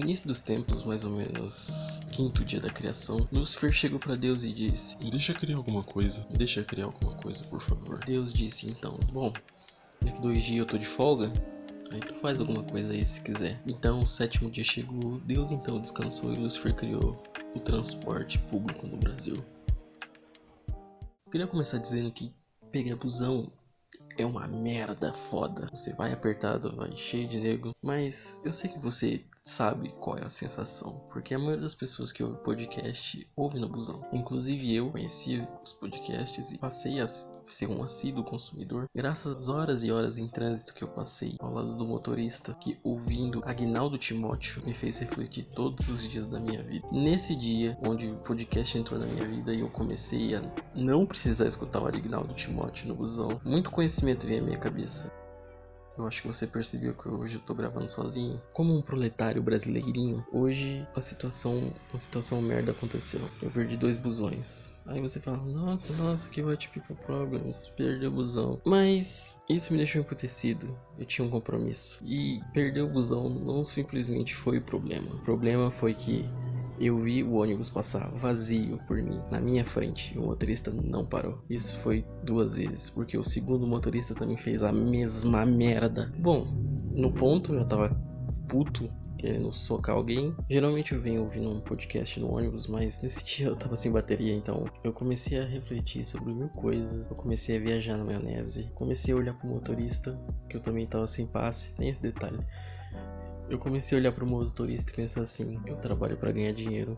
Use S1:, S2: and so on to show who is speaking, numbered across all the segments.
S1: No início dos tempos, mais ou menos quinto dia da criação, Lúcifer chegou para Deus e disse:
S2: Deixa criar alguma coisa.
S1: Deixa criar alguma coisa, por favor. Deus disse então: Bom, daqui dois dias eu tô de folga. Aí tu faz alguma coisa aí se quiser. Então o sétimo dia chegou, Deus então descansou e Lúcifer criou o transporte público no Brasil. Eu queria começar dizendo que pegar busão é uma merda foda. Você vai apertado, vai cheio de nego, mas eu sei que você sabe qual é a sensação, porque a maioria das pessoas que ouve podcast ouve no busão. Inclusive eu conheci os podcasts e passei a ser um assíduo consumidor graças às horas e horas em trânsito que eu passei ao lado do motorista que ouvindo Agnaldo Timóteo me fez refletir todos os dias da minha vida. Nesse dia onde o podcast entrou na minha vida e eu comecei a não precisar escutar o Agnaldo Timóteo no busão, muito conhecimento veio à minha cabeça. Eu acho que você percebeu que hoje eu tô gravando sozinho. Como um proletário brasileirinho, hoje a situação, uma situação merda aconteceu. Eu perdi dois busões. Aí você fala, nossa, nossa, que white people problems, perdeu o busão. Mas isso me deixou emputecido. Eu tinha um compromisso. E perder o busão não simplesmente foi o problema. O problema foi que eu vi o ônibus passar vazio por mim, na minha frente, o motorista não parou. Isso foi duas vezes, porque o segundo motorista também fez a mesma merda. Bom, no ponto eu tava puto querendo socar alguém. Geralmente eu venho ouvindo um podcast no ônibus, mas nesse dia eu tava sem bateria, então eu comecei a refletir sobre mil coisas. Eu comecei a viajar na maionese. Comecei a olhar pro motorista, que eu também tava sem passe. Tem esse detalhe. Eu comecei a olhar para o motorista e pensar assim: eu trabalho para ganhar dinheiro.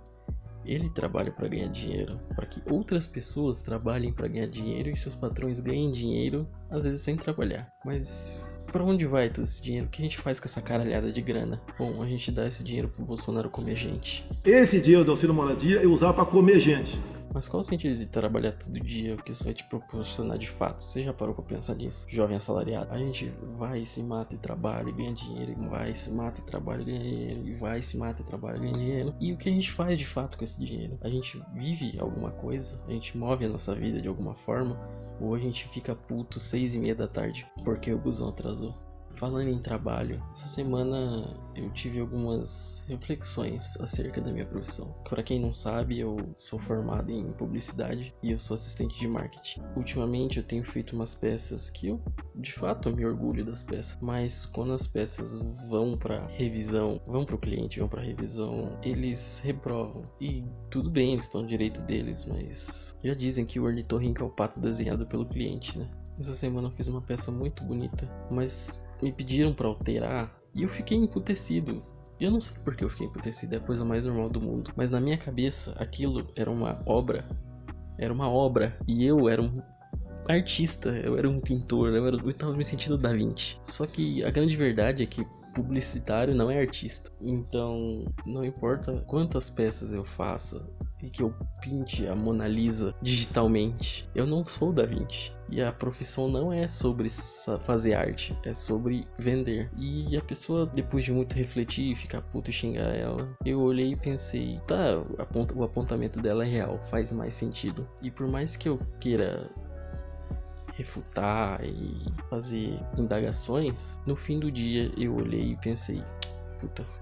S1: Ele trabalha para ganhar dinheiro, para que outras pessoas trabalhem para ganhar dinheiro e seus patrões ganhem dinheiro, às vezes sem trabalhar. Mas para onde vai todo esse dinheiro? O que a gente faz com essa caralhada de grana? Bom, a gente dá esse dinheiro pro Bolsonaro comer gente.
S3: Esse dinheiro do auxílio moradia eu usar para comer gente.
S1: Mas qual o sentido de trabalhar todo dia? O que isso vai te proporcionar de fato? Você já parou pra pensar nisso? Jovem assalariado. A gente vai, se mata e trabalha e ganha dinheiro. Vai, se mata e trabalha e ganha dinheiro. E vai, se mata e trabalha e ganha dinheiro. E o que a gente faz de fato com esse dinheiro? A gente vive alguma coisa? A gente move a nossa vida de alguma forma? Ou a gente fica puto seis e meia da tarde porque o busão atrasou? Falando em trabalho, essa semana eu tive algumas reflexões acerca da minha profissão. Para quem não sabe, eu sou formado em publicidade e eu sou assistente de marketing. Ultimamente eu tenho feito umas peças que eu, de fato, me orgulho das peças, mas quando as peças vão para revisão, vão para o cliente, vão para revisão, eles reprovam. E tudo bem, eles estão no direito deles, mas já dizem que o ornitorrinco é o pato desenhado pelo cliente, né? Essa semana eu fiz uma peça muito bonita, mas me pediram para alterar e eu fiquei emputecido. Eu não sei porque eu fiquei emputecido, é a coisa mais normal do mundo. Mas na minha cabeça, aquilo era uma obra. Era uma obra. E eu era um artista, eu era um pintor, eu, era, eu tava me sentindo Da Vinci. Só que a grande verdade é que publicitário não é artista. Então, não importa quantas peças eu faça, e que eu pinte a Mona Lisa digitalmente. Eu não sou Da Vinci. E a profissão não é sobre fazer arte, é sobre vender. E a pessoa, depois de muito refletir, ficar puto e xingar ela, eu olhei e pensei, tá, o apontamento dela é real, faz mais sentido. E por mais que eu queira refutar e fazer indagações, no fim do dia eu olhei e pensei,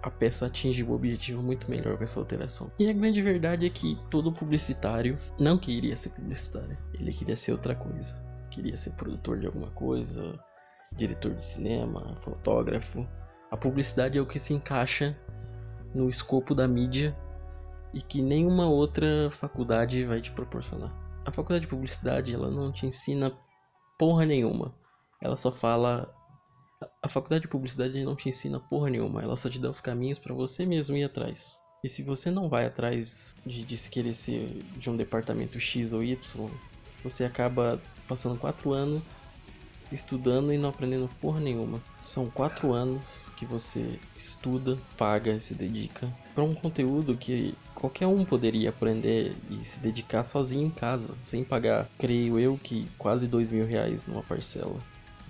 S1: a peça atinge o objetivo muito melhor com essa alteração. E a grande verdade é que todo publicitário não queria ser publicitário, ele queria ser outra coisa. Queria ser produtor de alguma coisa, diretor de cinema, fotógrafo. A publicidade é o que se encaixa no escopo da mídia e que nenhuma outra faculdade vai te proporcionar. A faculdade de publicidade, ela não te ensina porra nenhuma. Ela só fala a faculdade de publicidade não te ensina porra nenhuma, ela só te dá os caminhos para você mesmo ir atrás. E se você não vai atrás de, de se querer ser de um departamento X ou Y, você acaba passando quatro anos estudando e não aprendendo porra nenhuma. São quatro anos que você estuda, paga e se dedica para um conteúdo que qualquer um poderia aprender e se dedicar sozinho em casa, sem pagar, creio eu, que quase dois mil reais numa parcela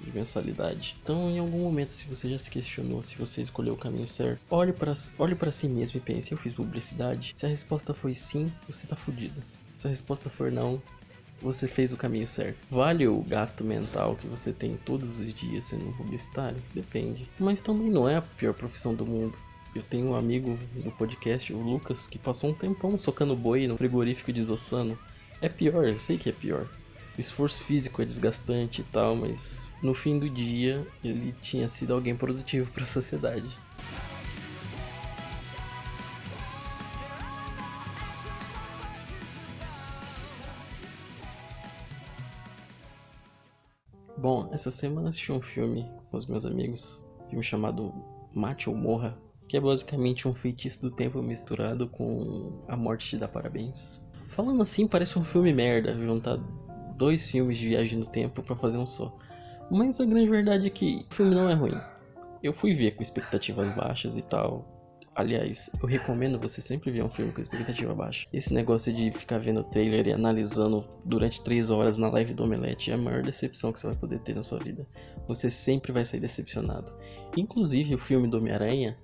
S1: de mensalidade. Então, em algum momento, se você já se questionou se você escolheu o caminho certo, olhe para olhe para si mesmo e pense: eu fiz publicidade? Se a resposta foi sim, você tá fudido. Se a resposta for não, você fez o caminho certo. Vale o gasto mental que você tem todos os dias sendo um publicitário? Depende. Mas também não é a pior profissão do mundo. Eu tenho um amigo no podcast, o Lucas, que passou um tempão socando boi no frigorífico de Zossano. É pior, eu sei que é pior. Esforço físico é desgastante e tal, mas no fim do dia ele tinha sido alguém produtivo para a sociedade. Bom, essa semana assisti um filme com os meus amigos, um filme chamado Mate ou Morra, que é basicamente um feitiço do tempo misturado com A Morte Te Dá Parabéns. Falando assim, parece um filme merda, juntar dois filmes de viagem no tempo para fazer um só. Mas a grande verdade é que o filme não é ruim. Eu fui ver com expectativas baixas e tal. Aliás, eu recomendo você sempre ver um filme com expectativa baixa. Esse negócio de ficar vendo o trailer e analisando durante três horas na live do Omelete é a maior decepção que você vai poder ter na sua vida. Você sempre vai sair decepcionado. Inclusive, o filme do Homem-Aranha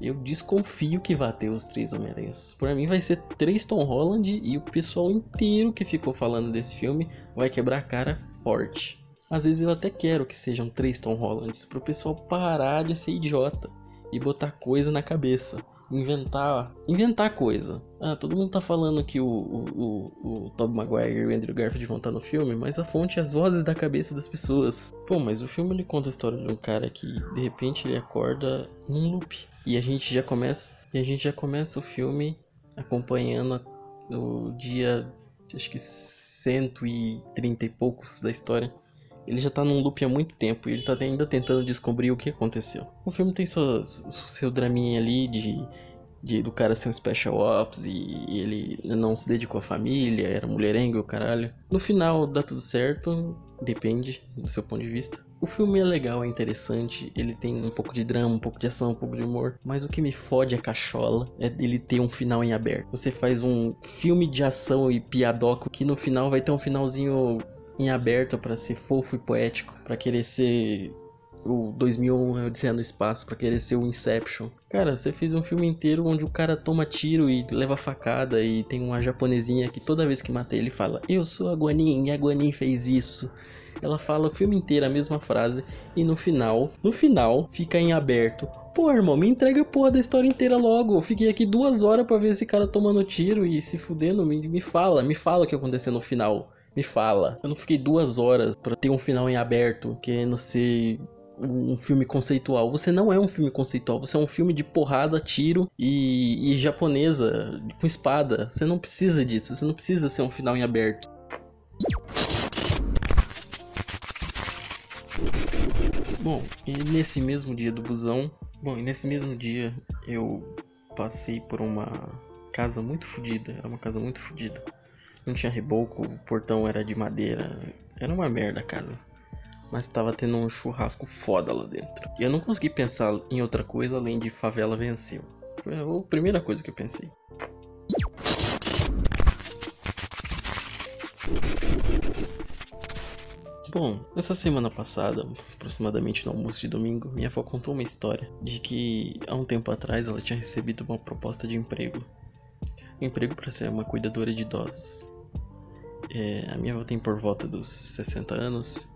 S1: eu desconfio que vai ter os três Homem-Aranhas. Pra mim vai ser três Tom Holland e o pessoal inteiro que ficou falando desse filme vai quebrar a cara forte. Às vezes eu até quero que sejam três Tom Hollands, pro pessoal parar de ser idiota e botar coisa na cabeça inventar inventar coisa. Ah, todo mundo tá falando que o, o, o, o Tobey Maguire e o Andrew Garfield vão estar no filme, mas a fonte é as vozes da cabeça das pessoas. Pô, mas o filme ele conta a história de um cara que de repente ele acorda num loop e a gente já começa e a gente já começa o filme acompanhando o dia acho que 130 e poucos da história ele já tá num loop há muito tempo e ele tá ainda tentando descobrir o que aconteceu. O filme tem seu draminha ali de, de do cara ser um special ops e, ele não se dedicou à família, era mulherengo o caralho. No final dá tudo certo, depende do seu ponto de vista. O filme é legal, é interessante, ele tem um pouco de drama, um pouco de ação, um pouco de humor, mas o que me fode a cachola é ele ter um final em aberto. Você faz um filme de ação e piadoco que no final vai ter um finalzinho em aberto para ser fofo e poético, para querer ser o 2001 Odisseia no Espaço, para querer ser o Inception. Cara, você fez um filme inteiro onde o cara toma tiro e leva facada e tem uma japonesinha que toda vez que mata ele fala: "Eu sou a Guanin, e a Guanin fez isso". Ela fala o filme inteiro a mesma frase e no final, no final fica em aberto. Pô, irmão, me entrega a porra da história inteira logo. Eu fiquei aqui duas horas para ver esse cara tomando tiro e se fudendo. Me, me fala, me fala o que aconteceu no final. Me fala. Eu não fiquei duas horas para ter um final em aberto, querendo ser um filme conceitual. Você não é um filme conceitual, você é um filme de porrada, tiro e, e, japonesa, com espada. Você não precisa disso, você não precisa ser um final em aberto. Bom, e nesse mesmo dia do busão, bom, e nesse mesmo dia eu passei por uma casa muito fodida, era uma casa muito fodida. Não tinha reboco, o portão era de madeira. Era uma merda a casa. Mas tava tendo um churrasco foda lá dentro. E eu não consegui pensar em outra coisa além de favela venceu. Foi a primeira coisa que eu pensei. Bom, nessa semana passada, aproximadamente no almoço de domingo, minha avó contou uma história de que há um tempo atrás ela tinha recebido uma proposta de emprego. Emprego para ser uma cuidadora de idosos. É, a minha avó tem por volta dos 60 anos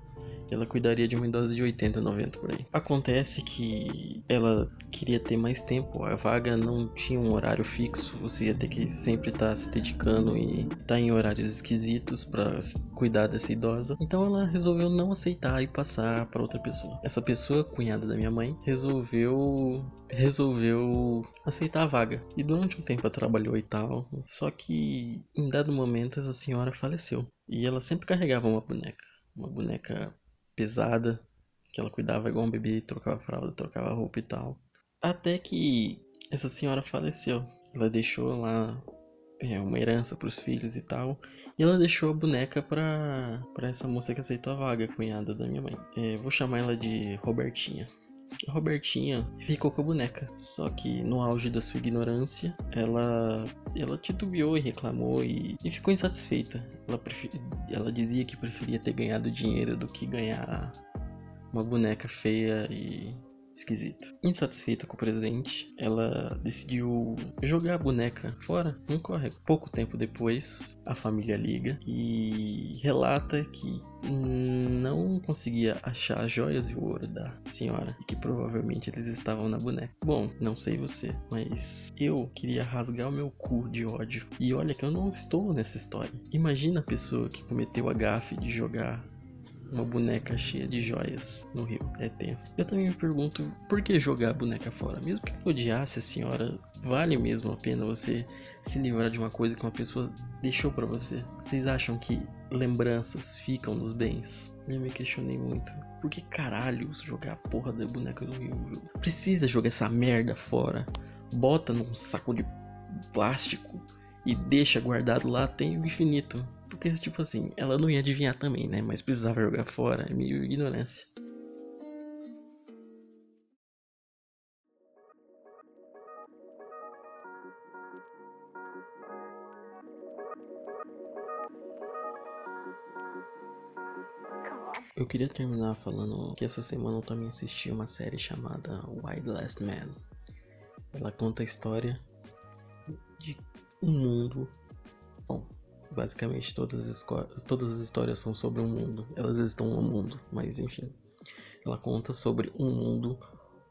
S1: ela cuidaria de uma idosa de 80, 90 por aí. Acontece que ela queria ter mais tempo, a vaga não tinha um horário fixo, você ia ter que sempre estar tá se dedicando e estar tá em horários esquisitos para cuidar dessa idosa. Então ela resolveu não aceitar e passar para outra pessoa. Essa pessoa, cunhada da minha mãe, resolveu resolveu aceitar a vaga. E durante um tempo ela trabalhou e tal, só que em dado momento essa senhora faleceu. E ela sempre carregava uma boneca, uma boneca pesada, que ela cuidava igual um bebê, trocava fralda, trocava roupa e tal. Até que essa senhora faleceu. Ela deixou lá é, uma herança para os filhos e tal. E ela deixou a boneca para essa moça que aceitou a vaga, cunhada da minha mãe. É, vou chamar ela de Robertinha. Robertinha ficou com a boneca, só que no auge da sua ignorância, ela ela titubeou e reclamou e, e ficou insatisfeita. Ela, ela dizia que preferia ter ganhado dinheiro do que ganhar uma boneca feia e esquisito. Insatisfeita com o presente, ela decidiu jogar a boneca fora. Não corre. Pouco tempo depois, a família liga e relata que não conseguia achar as joias e o ouro da senhora e que provavelmente eles estavam na boneca. Bom, não sei você, mas eu queria rasgar o meu cu de ódio. E olha que eu não estou nessa história. Imagina a pessoa que cometeu a gafe de jogar uma boneca cheia de joias no rio. É tenso. Eu também me pergunto por que jogar a boneca fora? Mesmo que odiasse a senhora, vale mesmo a pena você se livrar de uma coisa que uma pessoa deixou para você? Vocês acham que lembranças ficam nos bens? Eu me questionei muito. Por que caralhos jogar a porra da boneca no rio? Precisa jogar essa merda fora. Bota num saco de plástico e deixa guardado lá tem o infinito. Porque, tipo assim, ela não ia adivinhar também, né? Mas precisava jogar fora. É meio ignorância. Eu queria terminar falando que essa semana eu também assisti uma série chamada Wild Last Man. Ela conta a história de um mundo. Bom, basicamente todas as, todas as histórias são sobre um mundo. Elas estão no mundo, mas enfim. Ela conta sobre um mundo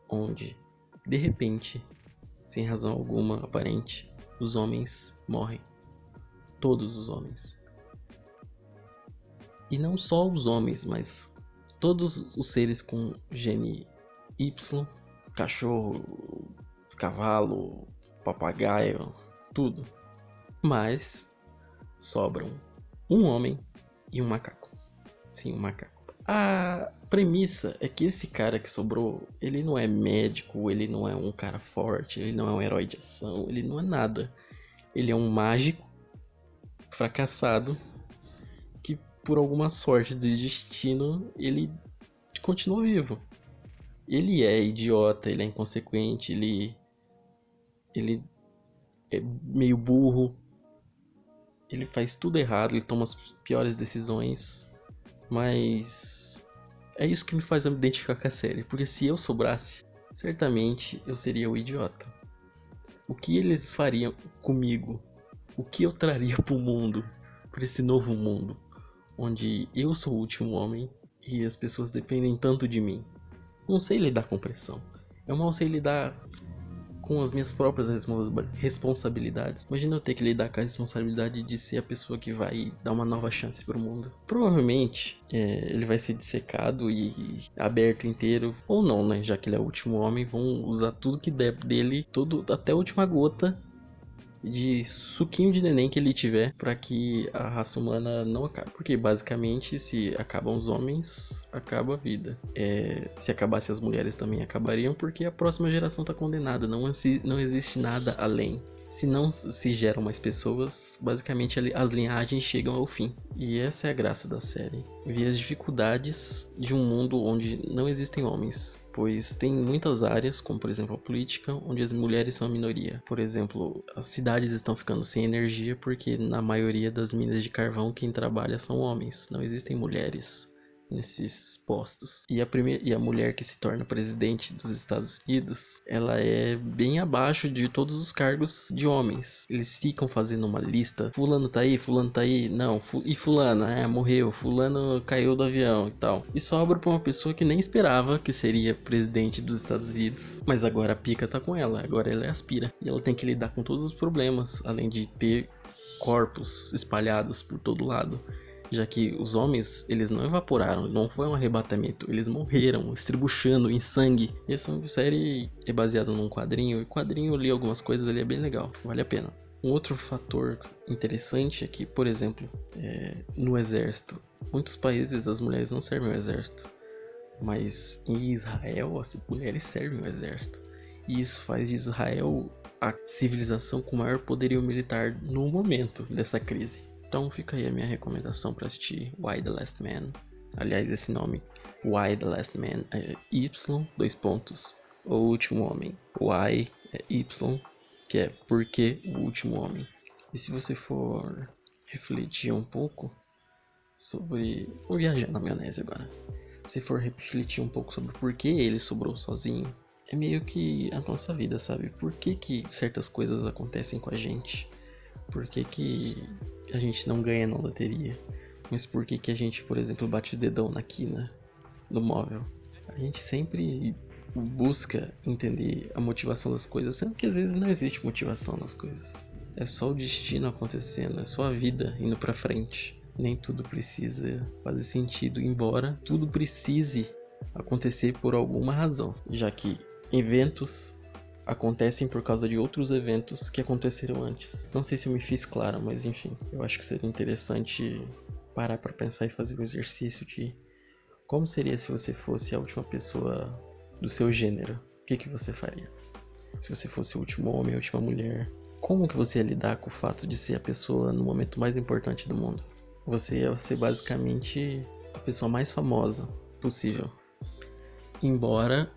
S1: onde, de repente, sem razão alguma aparente, os homens morrem. Todos os homens. E não só os homens, mas todos os seres com gene Y, cachorro, cavalo, papagaio, tudo. Mas sobram um homem e um macaco. Sim, um macaco. A premissa é que esse cara que sobrou, ele não é médico, ele não é um cara forte, ele não é um herói de ação, ele não é nada. Ele é um mágico fracassado que por alguma sorte do destino ele continua vivo. Ele é idiota, ele é inconsequente, ele ele é meio burro, ele faz tudo errado, ele toma as piores decisões, mas é isso que me faz me identificar com a série, porque se eu sobrasse, certamente eu seria o idiota. O que eles fariam comigo? O que eu traria para o mundo, para esse novo mundo, onde eu sou o último homem e as pessoas dependem tanto de mim? Não sei lidar com pressão. Eu mal sei lidar com as minhas próprias responsabilidades. Imagina eu ter que lidar com a responsabilidade de ser a pessoa que vai dar uma nova chance pro mundo. Provavelmente é, ele vai ser dissecado e aberto inteiro, ou não, né? Já que ele é o último homem, vão usar tudo que der dele, tudo até a última gota de suquinho de neném que ele tiver para que a raça humana não acabe. Porque basicamente, se acabam os homens, acaba a vida. É, se acabasse as mulheres também acabariam, porque a próxima geração tá condenada. Não, não existe nada além. Se não se geram mais pessoas, basicamente as linhagens chegam ao fim. E essa é a graça da série. Ver as dificuldades de um mundo onde não existem homens pois tem muitas áreas, como por exemplo a política, onde as mulheres são a minoria. Por exemplo, as cidades estão ficando sem energia porque na maioria das minas de carvão quem trabalha são homens, não existem mulheres nesses postos. E a primeira e a mulher que se torna presidente dos Estados Unidos, ela é bem abaixo de todos os cargos de homens. Eles ficam fazendo uma lista, fulano tá aí, fulano tá aí, não, fu e fulana, é, morreu, fulano caiu do avião e tal. E sobra para uma pessoa que nem esperava que seria presidente dos Estados Unidos, mas agora a pica tá com ela, agora ela é aspira. E ela tem que lidar com todos os problemas, além de ter corpos espalhados por todo lado já que os homens eles não evaporaram, não foi um arrebatamento, eles morreram estribuchando em sangue. E essa série é baseada num quadrinho, e o quadrinho eu li algumas coisas ali é bem legal, vale a pena. Um outro fator interessante é que, por exemplo, é, no exército, muitos países as mulheres não servem ao exército, mas em Israel as mulheres servem ao exército. E isso faz de Israel a civilização com maior poderio militar no momento dessa crise. Então fica aí a minha recomendação para assistir Why the Last Man. Aliás, esse nome, Why the Last Man, é Y, dois pontos, o último homem. Why é Y, que é porque o último homem. E se você for refletir um pouco sobre. Vou viajar na maionese agora. se for refletir um pouco sobre por que ele sobrou sozinho, é meio que a nossa vida, sabe? Por que, que certas coisas acontecem com a gente? Por que, que a gente não ganha na loteria? Mas por que, que a gente, por exemplo, bate o dedão na quina do móvel? A gente sempre busca entender a motivação das coisas, sendo que às vezes não existe motivação nas coisas. É só o destino acontecendo, é só a vida indo para frente. Nem tudo precisa fazer sentido, embora tudo precise acontecer por alguma razão, já que eventos acontecem por causa de outros eventos que aconteceram antes. Não sei se eu me fiz claro, mas enfim, eu acho que seria interessante parar para pensar e fazer o exercício de como seria se você fosse a última pessoa do seu gênero? O que, que você faria? Se você fosse o último homem, a última mulher, como que você ia lidar com o fato de ser a pessoa no momento mais importante do mundo? Você ia ser basicamente a pessoa mais famosa possível. Embora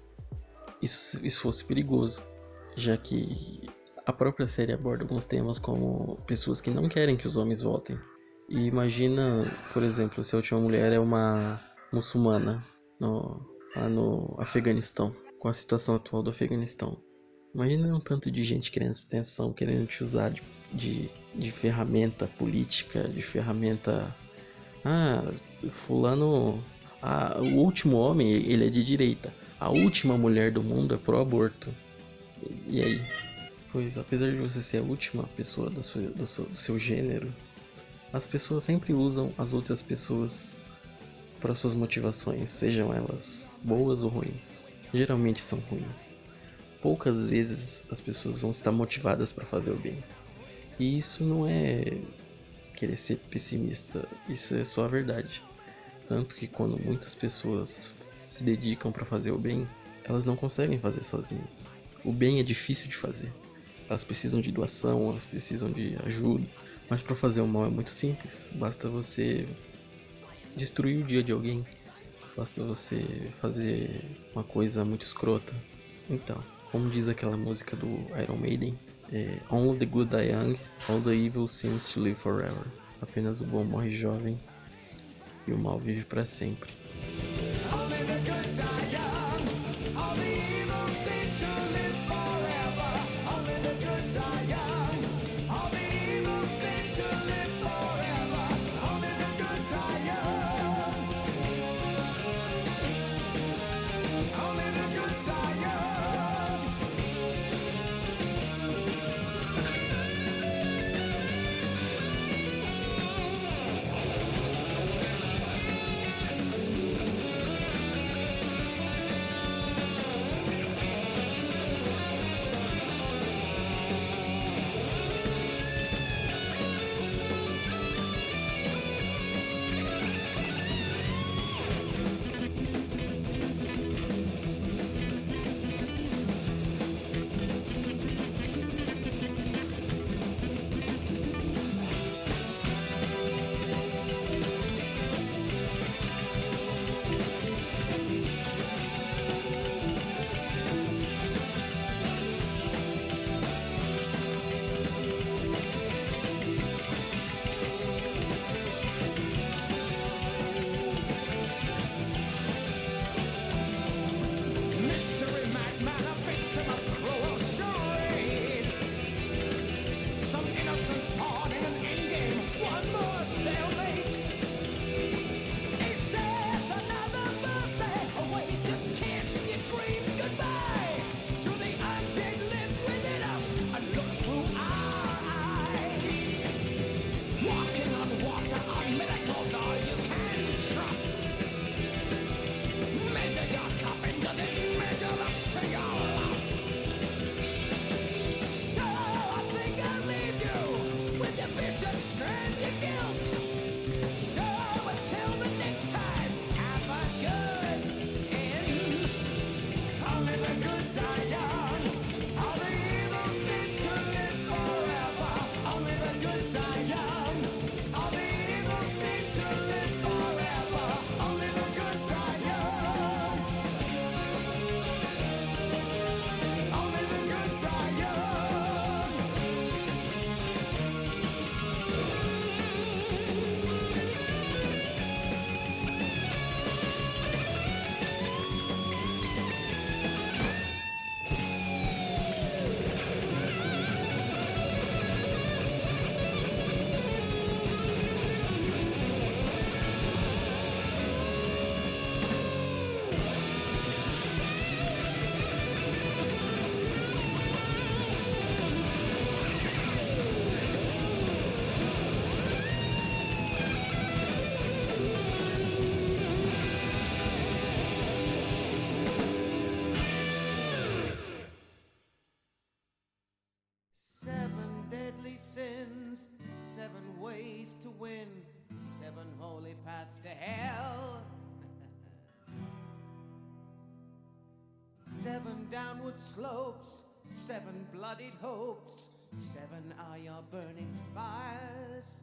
S1: isso, isso fosse perigoso, já que a própria série aborda alguns temas como pessoas que não querem que os homens votem. E imagina, por exemplo, se a última mulher é uma muçulmana no, lá no Afeganistão, com a situação atual do Afeganistão. Imagina um tanto de gente querendo extensão, querendo te usar de, de, de ferramenta política, de ferramenta. Ah, fulano. Ah, o último homem, ele é de direita. A última mulher do mundo é pró-aborto. E aí? Pois, apesar de você ser a última pessoa do seu, do seu, do seu gênero, as pessoas sempre usam as outras pessoas para suas motivações, sejam elas boas ou ruins. Geralmente são ruins. Poucas vezes as pessoas vão estar motivadas para fazer o bem. E isso não é querer ser pessimista, isso é só a verdade. Tanto que quando muitas pessoas se dedicam para fazer o bem, elas não conseguem fazer sozinhas. O bem é difícil de fazer. Elas precisam de doação, elas precisam de ajuda. Mas para fazer o mal é muito simples. Basta você destruir o dia de alguém. Basta você fazer uma coisa muito escrota. Então, como diz aquela música do Iron Maiden, é, Only the good die young, all the evil seems to live forever. Apenas o bom morre jovem e o mal vive para sempre.
S2: Downward slopes, seven bloodied hopes, seven are your burning fires.